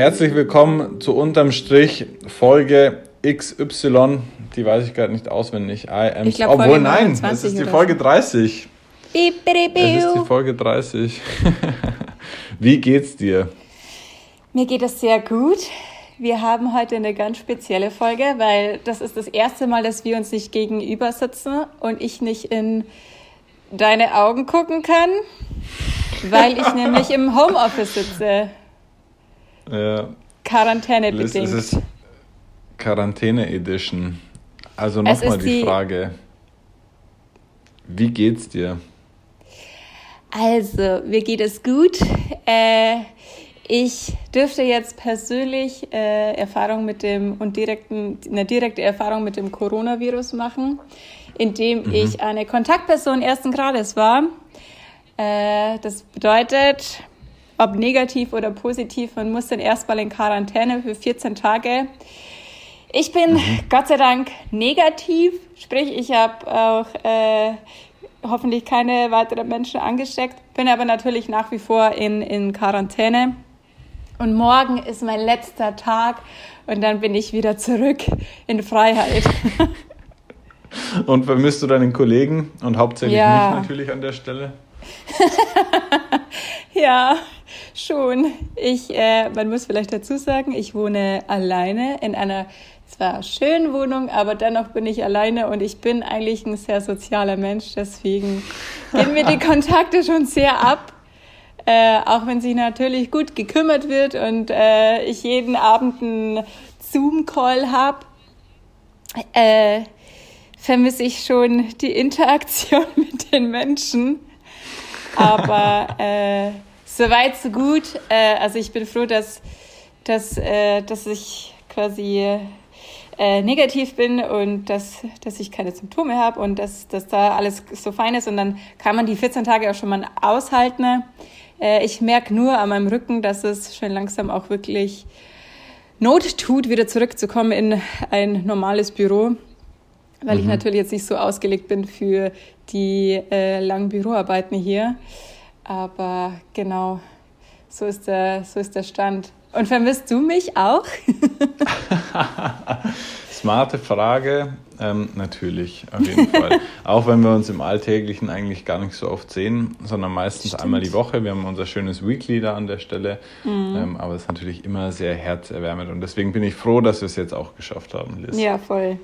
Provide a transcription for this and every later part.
Herzlich willkommen zu unterm Strich Folge XY. Die weiß ich gerade nicht auswendig. I am Ich glaub, Obwohl, nein, 29 es ist die Folge so. 30. Piep, piep, Es ist die. Folge 30. Wie geht's dir? Mir geht es sehr gut. Wir haben heute eine ganz spezielle Folge, weil das ist das erste Mal, dass wir uns nicht gegenüber sitzen und ich nicht in deine Augen gucken kann, weil ich nämlich im Homeoffice sitze, Äh, Quarantäne Liz, es bedingt. ist Quarantäne Edition. Also Es nochmal die die- Frage. Wie geht's dir? Also, mir geht es gut. Äh, ich dürfte jetzt persönlich äh, Erfahrung mit dem und direkten, eine direkte Erfahrung mit dem Coronavirus machen, indem ich eine Kontaktperson ersten Grades war. Äh, das bedeutet, ob negativ oder positiv, man muss dann erstmal in Quarantäne für 14 Tage. Ich bin Gott sei Dank negativ, sprich ich habe auch äh, hoffentlich keine weiteren Menschen angesteckt, bin aber natürlich nach wie vor in, in Quarantäne. Und morgen ist mein letzter Tag und dann bin ich wieder zurück in Freiheit. Und vermisst du deinen Kollegen und hauptsächlich Ja. mich natürlich an der Stelle? ja, schon. Ich, äh, man muss vielleicht dazu sagen, ich wohne alleine in einer zwar schönen Wohnung, aber dennoch bin ich alleine und ich bin eigentlich ein sehr sozialer Mensch. Deswegen gehen mir die Kontakte schon sehr ab. Äh, auch wenn sich natürlich gut gekümmert wird und äh, ich jeden Abend einen Zoom-Call habe, äh, vermisse ich schon die Interaktion mit den Menschen. Aber äh, soweit, so gut. Äh, also ich bin froh, dass, dass, äh, dass ich quasi äh, negativ bin und dass, dass ich keine Symptome habe und dass, dass da alles so fein ist. Und dann kann man die 14 Tage auch schon mal aushalten. Äh, ich merke nur an meinem Rücken, dass es schon langsam auch wirklich Not tut, wieder zurückzukommen in ein normales Büro weil ich natürlich jetzt nicht so ausgelegt bin für die äh, langen Büroarbeiten hier. Aber genau, so ist der, so ist der Stand. Und vermisst du mich auch? Smarte Frage. Ähm, natürlich, auf jeden Fall. Auch wenn wir uns im Alltäglichen eigentlich gar nicht so oft sehen, sondern meistens Stimmt. einmal die Woche. Wir haben unser schönes Weekly da an der Stelle. Ähm, aber es ist natürlich immer sehr herzerwärmend. Und deswegen bin ich froh, dass wir es jetzt auch geschafft haben, Liz. ja, voll.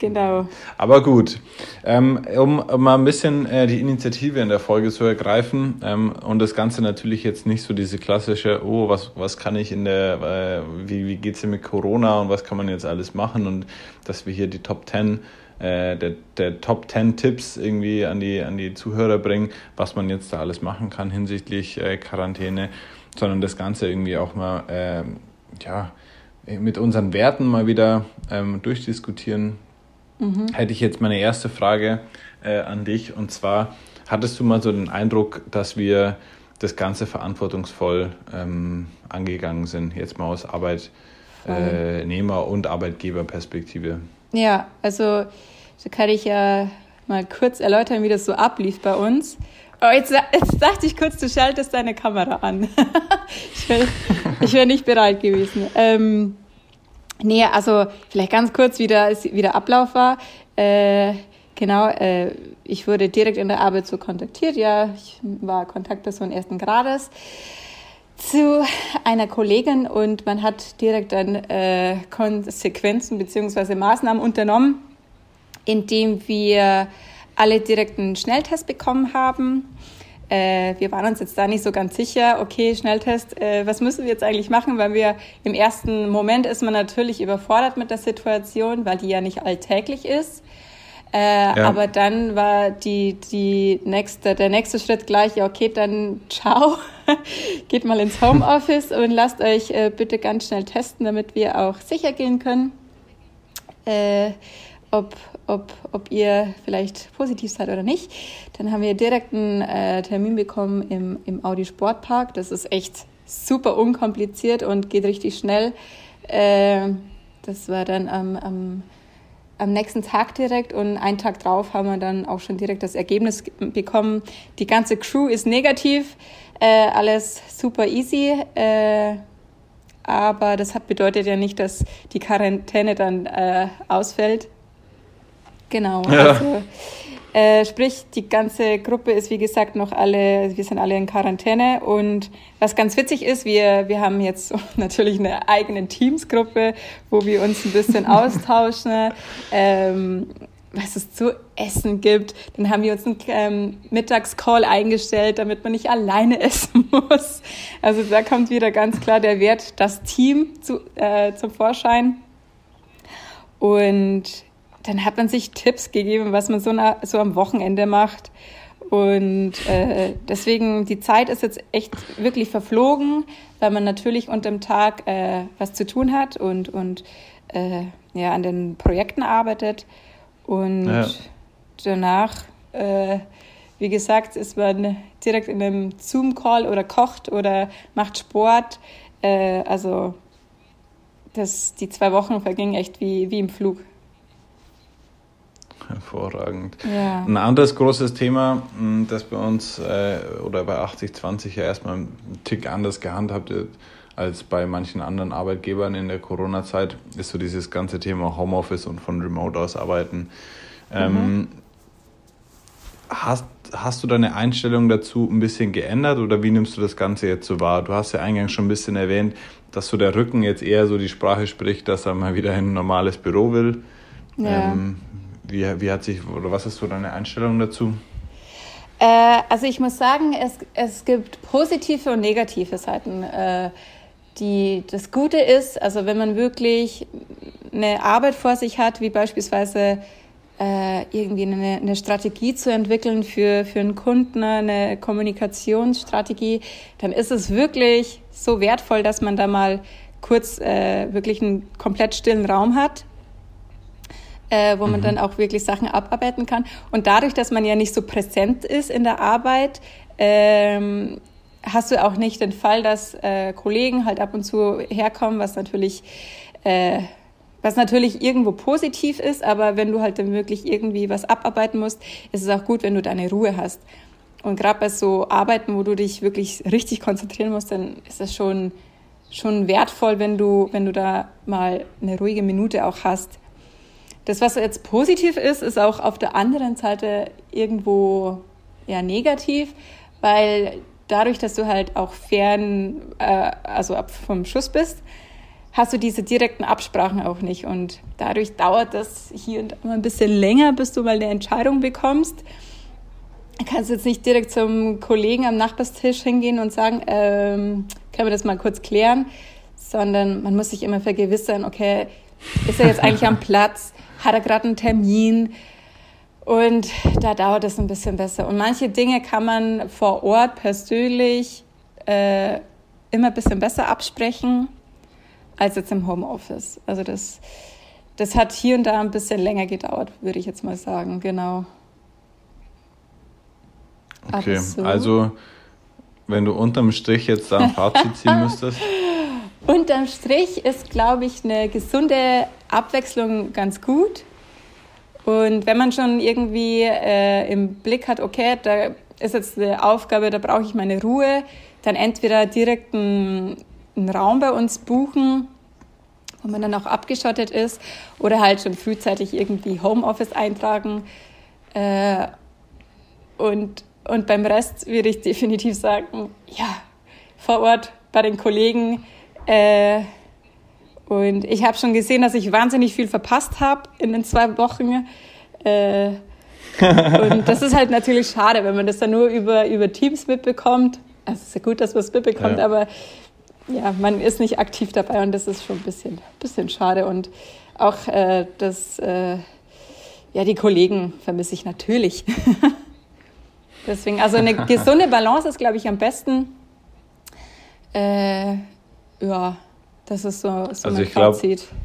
Genau. Aber gut, ähm, um, mal ein bisschen äh, die Initiative in der Folge zu ergreifen ähm, und das Ganze natürlich jetzt nicht so diese klassische, oh, was, was kann ich in der, äh, wie, wie geht's denn mit Corona und was kann man jetzt alles machen und dass wir hier die Top 10 äh, der, der Top 10 Tipps irgendwie an die, an die Zuhörer bringen, was man jetzt da alles machen kann hinsichtlich äh, Quarantäne, sondern das Ganze irgendwie auch mal, ähm, ja, mit unseren Werten mal wieder ähm, durchdiskutieren, hätte ich jetzt meine erste Frage äh, an dich. Und zwar, hattest du mal so den Eindruck, dass wir das Ganze verantwortungsvoll ähm, angegangen sind, jetzt mal aus Arbeitnehmer- und Arbeitgeberperspektive? Ja, also da kann ich ja mal kurz erläutern, wie das so ablief bei uns. Oh, jetzt, jetzt dachte ich kurz, du schaltest deine Kamera an. ich wäre wär nicht bereit gewesen. Ähm, nee, also vielleicht ganz kurz, wie der, wie der Ablauf war. Äh, genau, äh, ich wurde direkt in der Arbeit so kontaktiert. Ja, ich war Kontaktperson ersten Grades zu einer Kollegin und man hat direkt dann äh, Konsequenzen beziehungsweise Maßnahmen unternommen, indem wir alle direkt einen Schnelltest bekommen haben. Äh, wir waren uns jetzt da nicht so ganz sicher, okay, Schnelltest, äh, was müssen wir jetzt eigentlich machen, weil wir im ersten Moment ist man natürlich überfordert mit der Situation, weil die ja nicht alltäglich ist. Äh, Ja. Aber dann war die, die nächste, der nächste Schritt gleich, ja, okay, dann ciao, geht mal ins Homeoffice und lasst euch äh, bitte ganz schnell testen, damit wir auch sicher gehen können, äh, ob, ob, ob ihr vielleicht positiv seid oder nicht. Dann haben wir direkt einen äh, Termin bekommen im, im Audi Sportpark. Das ist echt super unkompliziert und geht richtig schnell. Äh, das war dann am, am am nächsten Tag direkt und einen Tag drauf haben wir dann auch schon direkt das Ergebnis ge- bekommen. Die ganze Crew ist negativ, äh, alles super easy. Äh, aber das hat, bedeutet ja nicht, dass die Quarantäne dann äh, ausfällt. Genau. Ja. Also, äh, sprich, die ganze Gruppe ist wie gesagt noch alle, wir sind alle in Quarantäne und was ganz witzig ist, wir, wir haben jetzt natürlich eine eigene Teamsgruppe, wo wir uns ein bisschen austauschen. Ähm, was es zu essen gibt. Dann haben wir uns einen ähm, Mittagscall eingestellt, damit man nicht alleine essen muss. Also da kommt wieder ganz klar der Wert, das Team zu, äh, zum Vorschein. Und dann hat man sich Tipps gegeben, was man so, na, so am Wochenende macht. Und äh, deswegen, die Zeit ist jetzt echt wirklich verflogen, weil man natürlich unterm Tag äh, was zu tun hat und, und äh, ja, an den Projekten arbeitet. Und ja. danach, äh, wie gesagt, ist man direkt in einem Zoom-Call oder kocht oder macht Sport. Äh, also das, die zwei Wochen vergingen echt wie, wie im Flug. Hervorragend. Ja. Ein anderes großes Thema, hm, das bei uns äh, oder bei 8020 ja erstmal einen Tick anders gehandhabt wird als bei manchen anderen Arbeitgebern in der Corona-Zeit, ist so dieses ganze Thema Homeoffice und von Remote aus arbeiten. Ähm, mhm. hast, hast du deine Einstellung dazu ein bisschen geändert oder wie nimmst du das Ganze jetzt so wahr? Du hast ja eingangs schon ein bisschen erwähnt, dass so der Rücken jetzt eher so die Sprache spricht, dass er mal wieder in ein normales Büro will. Ja. Ähm, wie, wie hat sich, oder was ist so deine Einstellung dazu? Äh, also ich muss sagen, es, es gibt positive und negative Seiten. Äh, die, das Gute ist, also wenn man wirklich eine Arbeit vor sich hat, wie beispielsweise äh, irgendwie eine, eine Strategie zu entwickeln für, für einen Kunden, eine Kommunikationsstrategie, dann ist es wirklich so wertvoll, dass man da mal kurz äh, wirklich einen komplett stillen Raum hat, äh, wo man mhm. dann auch wirklich Sachen abarbeiten kann. Und dadurch, dass man ja nicht so präsent ist in der Arbeit, ähm, hast du auch nicht den Fall, dass äh, Kollegen halt ab und zu herkommen, was natürlich, äh, was natürlich irgendwo positiv ist, aber wenn du halt dann wirklich irgendwie was abarbeiten musst, ist es auch gut, wenn du deine Ruhe hast. Und gerade bei so Arbeiten, wo du dich wirklich richtig konzentrieren musst, dann ist es schon, schon wertvoll, wenn du, wenn du da mal eine ruhige Minute auch hast. Das, was jetzt positiv ist, ist auch auf der anderen Seite irgendwo ja negativ, weil dadurch, dass du halt auch fern, äh, also ab vom Schuss bist, hast du diese direkten Absprachen auch nicht. Und dadurch dauert das hier und da mal ein bisschen länger, bis du mal eine Entscheidung bekommst. Du kannst jetzt nicht direkt zum Kollegen am Nachbarstisch hingehen und sagen, ähm, können wir das mal kurz klären, sondern man muss sich immer vergewissern, okay, ist er jetzt eigentlich am Platz? Hat er gerade einen Termin? Und da dauert es ein bisschen besser. Und manche Dinge kann man vor Ort persönlich äh, immer ein bisschen besser absprechen als jetzt im Homeoffice. Also das, das hat hier und da ein bisschen länger gedauert, würde ich jetzt mal sagen, genau. Okay, so. also wenn du unterm Strich jetzt da ein Fazit ziehen müsstest. unterm Strich ist, glaube ich, eine gesunde Abwechslung ganz gut. Und wenn man schon irgendwie äh, im Blick hat, okay, da ist jetzt eine Aufgabe, da brauche ich meine Ruhe, dann entweder direkt einen, einen Raum bei uns buchen, wo man dann auch abgeschottet ist, oder halt schon frühzeitig irgendwie Homeoffice eintragen. Äh, und, und beim Rest würde ich definitiv sagen, ja, vor Ort bei den Kollegen. Äh, und ich habe schon gesehen, dass ich wahnsinnig viel verpasst habe in den zwei Wochen. Äh, und das ist halt natürlich schade, wenn man das dann nur über, über Teams mitbekommt. Also es ist ja gut, dass man es mitbekommt, ja. aber ja, man ist nicht aktiv dabei und das ist schon ein bisschen, bisschen schade. Und auch äh, das, äh, ja, die Kollegen vermisse ich natürlich. Deswegen, also eine gesunde Balance ist, glaube ich, am besten. Äh, ja, das ist so, so also mein Fazit. Glaub,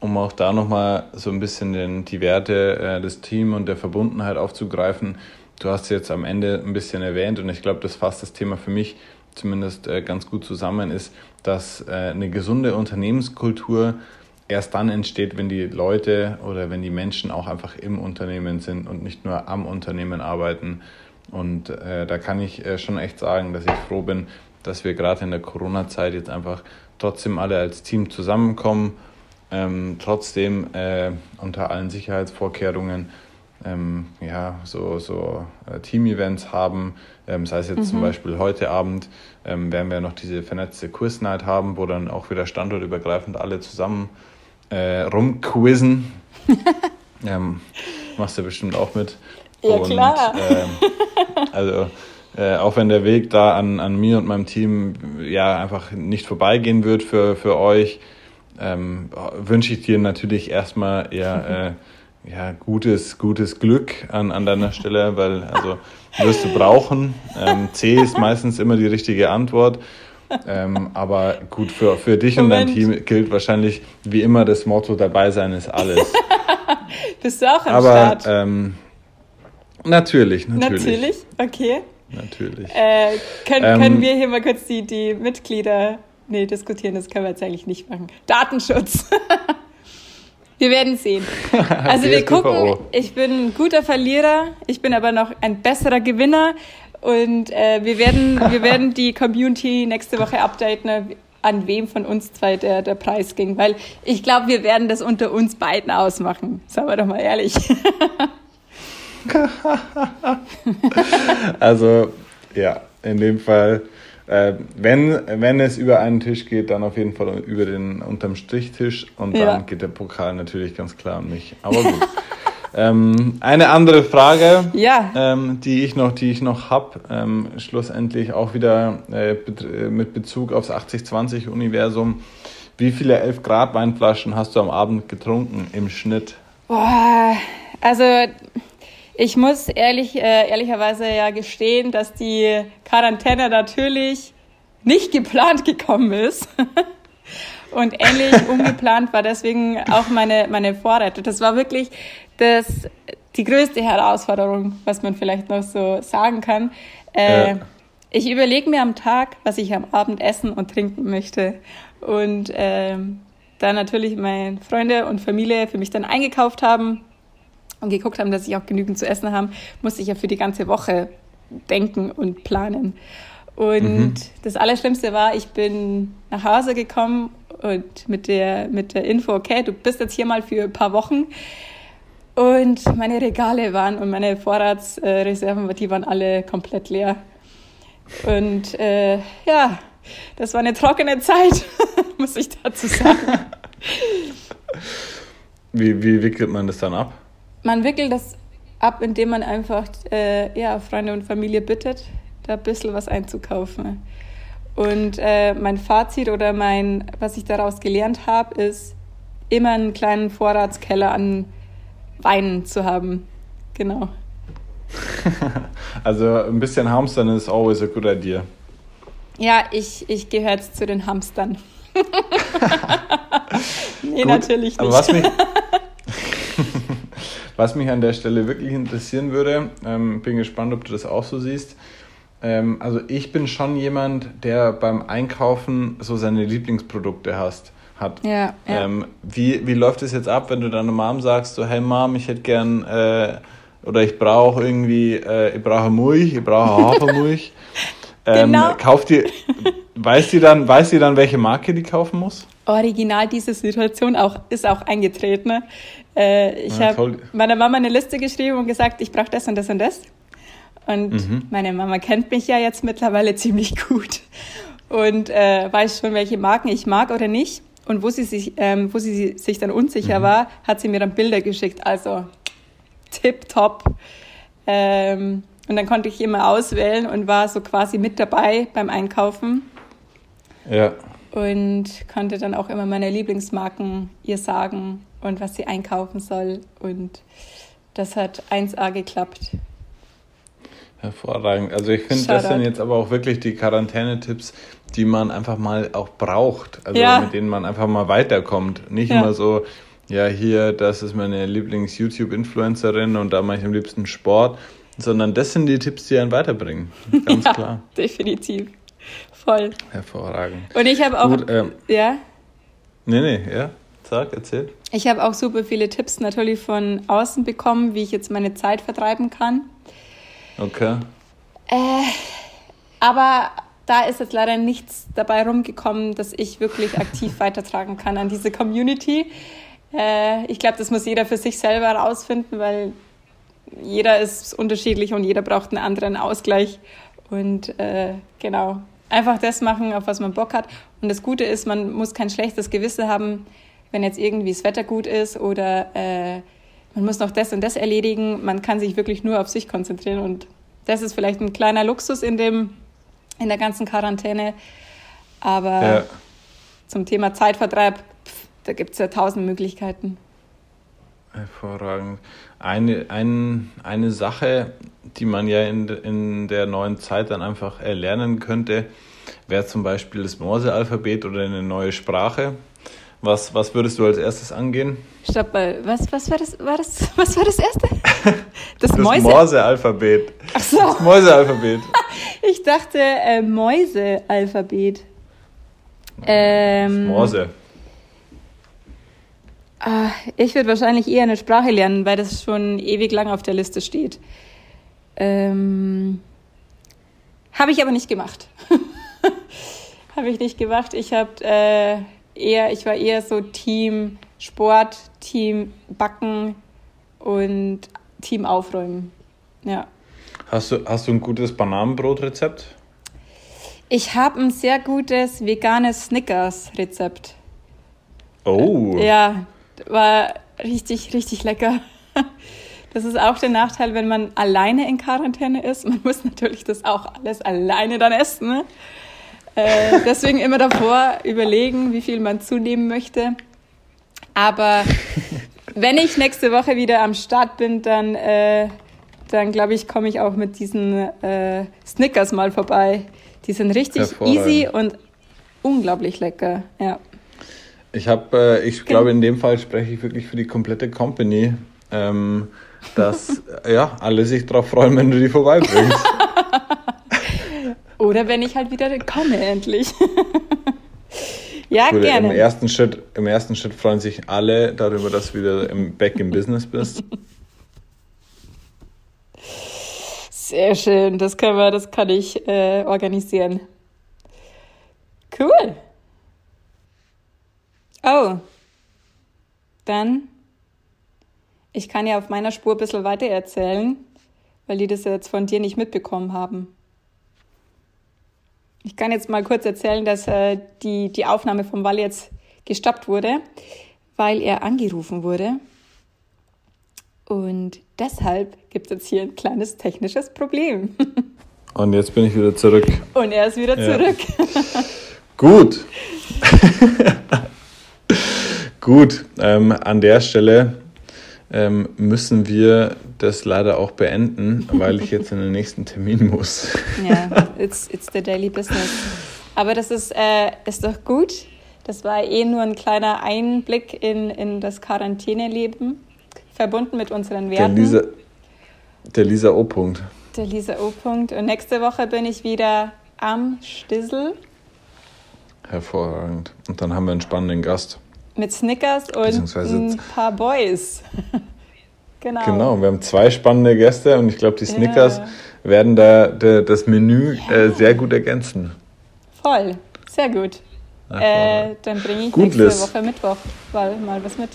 um auch da nochmal so ein bisschen den, die Werte äh, des Teams und der Verbundenheit aufzugreifen. Du hast jetzt am Ende ein bisschen erwähnt und ich glaube, das fasst das Thema für mich zumindest äh, ganz gut zusammen, ist, dass äh, eine gesunde Unternehmenskultur erst dann entsteht, wenn die Leute oder wenn die Menschen auch einfach im Unternehmen sind und nicht nur am Unternehmen arbeiten. Und äh, da kann ich äh, schon echt sagen, dass ich froh bin, dass wir gerade in der Corona-Zeit jetzt einfach trotzdem alle als Team zusammenkommen, ähm, trotzdem äh, unter allen Sicherheitsvorkehrungen ähm, ja, so, so äh, Team-Events haben. Ähm, sei es jetzt mhm. zum Beispiel heute Abend, ähm, werden wir noch diese vernetzte Quiz-Night haben, wo dann auch wieder standortübergreifend alle zusammen äh, rumquizzen. ähm, machst du bestimmt auch mit. Ja, und, klar. Ähm, also, äh, auch wenn der Weg da an, an mir und meinem Team ja einfach nicht vorbeigehen wird für, für euch, ähm, wünsche ich dir natürlich erstmal eher äh, ja, gutes, gutes Glück an, an deiner Stelle, weil also wirst du brauchen. Ähm, C ist meistens immer die richtige Antwort. Ähm, aber gut, für, für dich Moment. und dein Team gilt wahrscheinlich wie immer das Motto, dabei sein ist alles. Bist du auch am aber, Start? Ähm, natürlich, natürlich. Natürlich, okay. Natürlich. Äh, können, ähm, können wir hier mal kurz die, die Mitglieder nee, diskutieren, das können wir jetzt eigentlich nicht machen. Datenschutz. wir werden sehen. Also wir gucken, ich bin ein guter Verlierer, ich bin aber noch ein besserer Gewinner und äh, wir, werden, wir werden die Community nächste Woche updaten, an wem von uns zwei der, der Preis ging, weil ich glaube, wir werden das unter uns beiden ausmachen. Sagen wir doch mal ehrlich. also, ja, in dem Fall, äh, wenn, wenn es über einen Tisch geht, dann auf jeden Fall über den unterm Strichtisch und ja. dann geht der Pokal natürlich ganz klar an mich. Aber gut. Ähm, eine andere Frage, ja. ähm, die ich noch, die ich noch habe, ähm, schlussendlich auch wieder äh, mit Bezug aufs 80-20-Universum. Wie viele 11 Grad Weinflaschen hast du am Abend getrunken im Schnitt? Boah, also ich muss ehrlich, äh, ehrlicherweise ja gestehen, dass die Quarantäne natürlich nicht geplant gekommen ist. Und ähnlich ungeplant war deswegen auch meine, meine Vorräte. Das war wirklich das, die größte Herausforderung, was man vielleicht noch so sagen kann. Äh, ja. Ich überlege mir am Tag, was ich am Abend essen und trinken möchte. Und äh, da natürlich meine Freunde und Familie für mich dann eingekauft haben und geguckt haben, dass ich auch genügend zu essen habe, musste ich ja für die ganze Woche denken und planen. Und mhm. das Allerschlimmste war, ich bin nach Hause gekommen und mit der, mit der Info, okay, du bist jetzt hier mal für ein paar Wochen. Und meine Regale waren und meine Vorratsreserven, die waren alle komplett leer. Und äh, ja, das war eine trockene Zeit, muss ich dazu sagen. Wie, wie wickelt man das dann ab? Man wickelt das ab, indem man einfach äh, ja, Freunde und Familie bittet, da ein bisschen was einzukaufen. Und äh, mein Fazit oder mein, was ich daraus gelernt habe, ist, immer einen kleinen Vorratskeller an Weinen zu haben. Genau. also ein bisschen Hamstern ist always a good idea. Ja, ich, ich gehöre jetzt zu den Hamstern. nee, Gut, natürlich nicht. Was mich, was mich an der Stelle wirklich interessieren würde, ähm, bin gespannt, ob du das auch so siehst. Ähm, also ich bin schon jemand, der beim Einkaufen so seine Lieblingsprodukte hast, hat. Ja, ja. Ähm, wie, wie läuft es jetzt ab, wenn du deiner Mom sagst, so hey Mom, ich hätte gern äh, oder ich brauche irgendwie, äh, ich brauche Milch, ich brauche Hafermilch. ähm, genau. Kauft die, weiß die dann, weiß die dann, welche Marke die kaufen muss? Original diese Situation auch, ist auch eingetreten. Äh, ich ja, habe meiner Mama eine Liste geschrieben und gesagt, ich brauche das und das und das. Und mhm. meine Mama kennt mich ja jetzt mittlerweile ziemlich gut und äh, weiß schon, welche Marken ich mag oder nicht. Und wo sie sich, ähm, wo sie sich dann unsicher mhm. war, hat sie mir dann Bilder geschickt. Also tipptopp. Ähm, und dann konnte ich immer auswählen und war so quasi mit dabei beim Einkaufen. Ja. Und konnte dann auch immer meine Lieblingsmarken ihr sagen und was sie einkaufen soll. Und das hat 1A geklappt. Hervorragend. Also ich finde, das sind jetzt aber auch wirklich die Quarantänetipps, die man einfach mal auch braucht. Also ja. mit denen man einfach mal weiterkommt. Nicht ja. immer so, ja, hier, das ist meine Lieblings-YouTube-Influencerin und da mache ich am liebsten Sport, sondern das sind die Tipps, die einen weiterbringen. Ganz ja, klar. Definitiv. Voll. Hervorragend. Und ich habe auch. Gut, ähm, ja? Nee, nee, ja. Sag, erzähl. Ich habe auch super viele Tipps natürlich von außen bekommen, wie ich jetzt meine Zeit vertreiben kann. Okay. Äh, aber da ist jetzt leider nichts dabei rumgekommen, dass ich wirklich aktiv weitertragen kann an diese Community. Äh, ich glaube, das muss jeder für sich selber herausfinden, weil jeder ist unterschiedlich und jeder braucht einen anderen Ausgleich. Und äh, genau, einfach das machen, auf was man Bock hat. Und das Gute ist, man muss kein schlechtes Gewissen haben, wenn jetzt irgendwie das Wetter gut ist oder äh, man muss noch das und das erledigen. Man kann sich wirklich nur auf sich konzentrieren und das ist vielleicht ein kleiner Luxus in dem in der ganzen Quarantäne. Aber ja. zum Thema Zeitvertreib, pff, da gibt es ja tausend Möglichkeiten. Hervorragend. Eine, ein, eine Sache, die man ja in, in der neuen Zeit dann einfach erlernen könnte, wäre zum Beispiel das Morse-Alphabet oder eine neue Sprache. Was, was würdest du als erstes angehen? Stopp mal, was, was, war, das, war, das, was war das erste? Das, das Morse-Alphabet. Ach so. Das Mäuse-Alphabet. ich dachte äh, Mäuse-Alphabet. Ähm, Morse. Ah, ich würde wahrscheinlich eher eine Sprache lernen, weil das schon ewig lang auf der Liste steht. Ähm, habe ich aber nicht gemacht. habe ich nicht gemacht. Ich habe äh, eher, ich war eher so Team Sport, Team Backen und Team Aufräumen. Ja. Hast du, hast du ein gutes Bananenbrotrezept? Ich habe ein sehr gutes veganes Snickers-Rezept. Oh. Ja, war richtig, richtig lecker. Das ist auch der Nachteil, wenn man alleine in Quarantäne ist. Man muss natürlich das auch alles alleine dann essen. Ne? Äh, deswegen immer davor überlegen, wie viel man zunehmen möchte. Aber wenn ich nächste Woche wieder am Start bin, dann, äh, dann glaube ich, komme ich auch mit diesen äh, Snickers mal vorbei. Die sind richtig easy und unglaublich lecker. Ja. Ich habe, äh, ich glaube, in dem Fall spreche ich wirklich für die komplette Company, ähm, dass ja alle sich darauf freuen, wenn du die vorbeibringst. Oder wenn ich halt wieder komme, endlich. ja, Gut, gerne. Im ersten, Schritt, Im ersten Schritt freuen sich alle darüber, dass du wieder im Back im Business bist. Sehr schön, das können wir, das kann ich äh, organisieren. Cool. Oh. Dann, ich kann ja auf meiner Spur ein bisschen weiter erzählen, weil die das jetzt von dir nicht mitbekommen haben. Ich kann jetzt mal kurz erzählen, dass äh, die, die Aufnahme vom Wall jetzt gestoppt wurde, weil er angerufen wurde. Und deshalb gibt es jetzt hier ein kleines technisches Problem. Und jetzt bin ich wieder zurück. Und er ist wieder ja. zurück. Gut. Gut, ähm, an der Stelle ähm, müssen wir das leider auch beenden, weil ich jetzt in den nächsten Termin muss. Ja, it's, it's the daily business. Aber das ist, äh, ist doch gut. Das war eh nur ein kleiner Einblick in, in das Quarantäneleben, verbunden mit unseren Werten. Der Lisa, der Lisa O. -Punkt. Der Lisa O. -Punkt. Und nächste Woche bin ich wieder am Stissel. Hervorragend. Und dann haben wir einen spannenden Gast. Mit Snickers und ein paar Boys. genau. Genau, wir haben zwei spannende Gäste und ich glaube, die Snickers ja. werden da de, das Menü äh, sehr gut ergänzen. Voll, sehr gut. Äh, dann bringe ich gut, nächste Liz. Woche Mittwoch mal, mal was mit.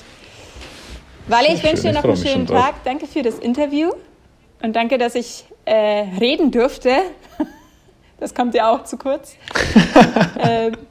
Wally, ich wünsche dir noch einen schönen Tag. Danke für das Interview und danke, dass ich äh, reden durfte. Das kommt ja auch zu kurz.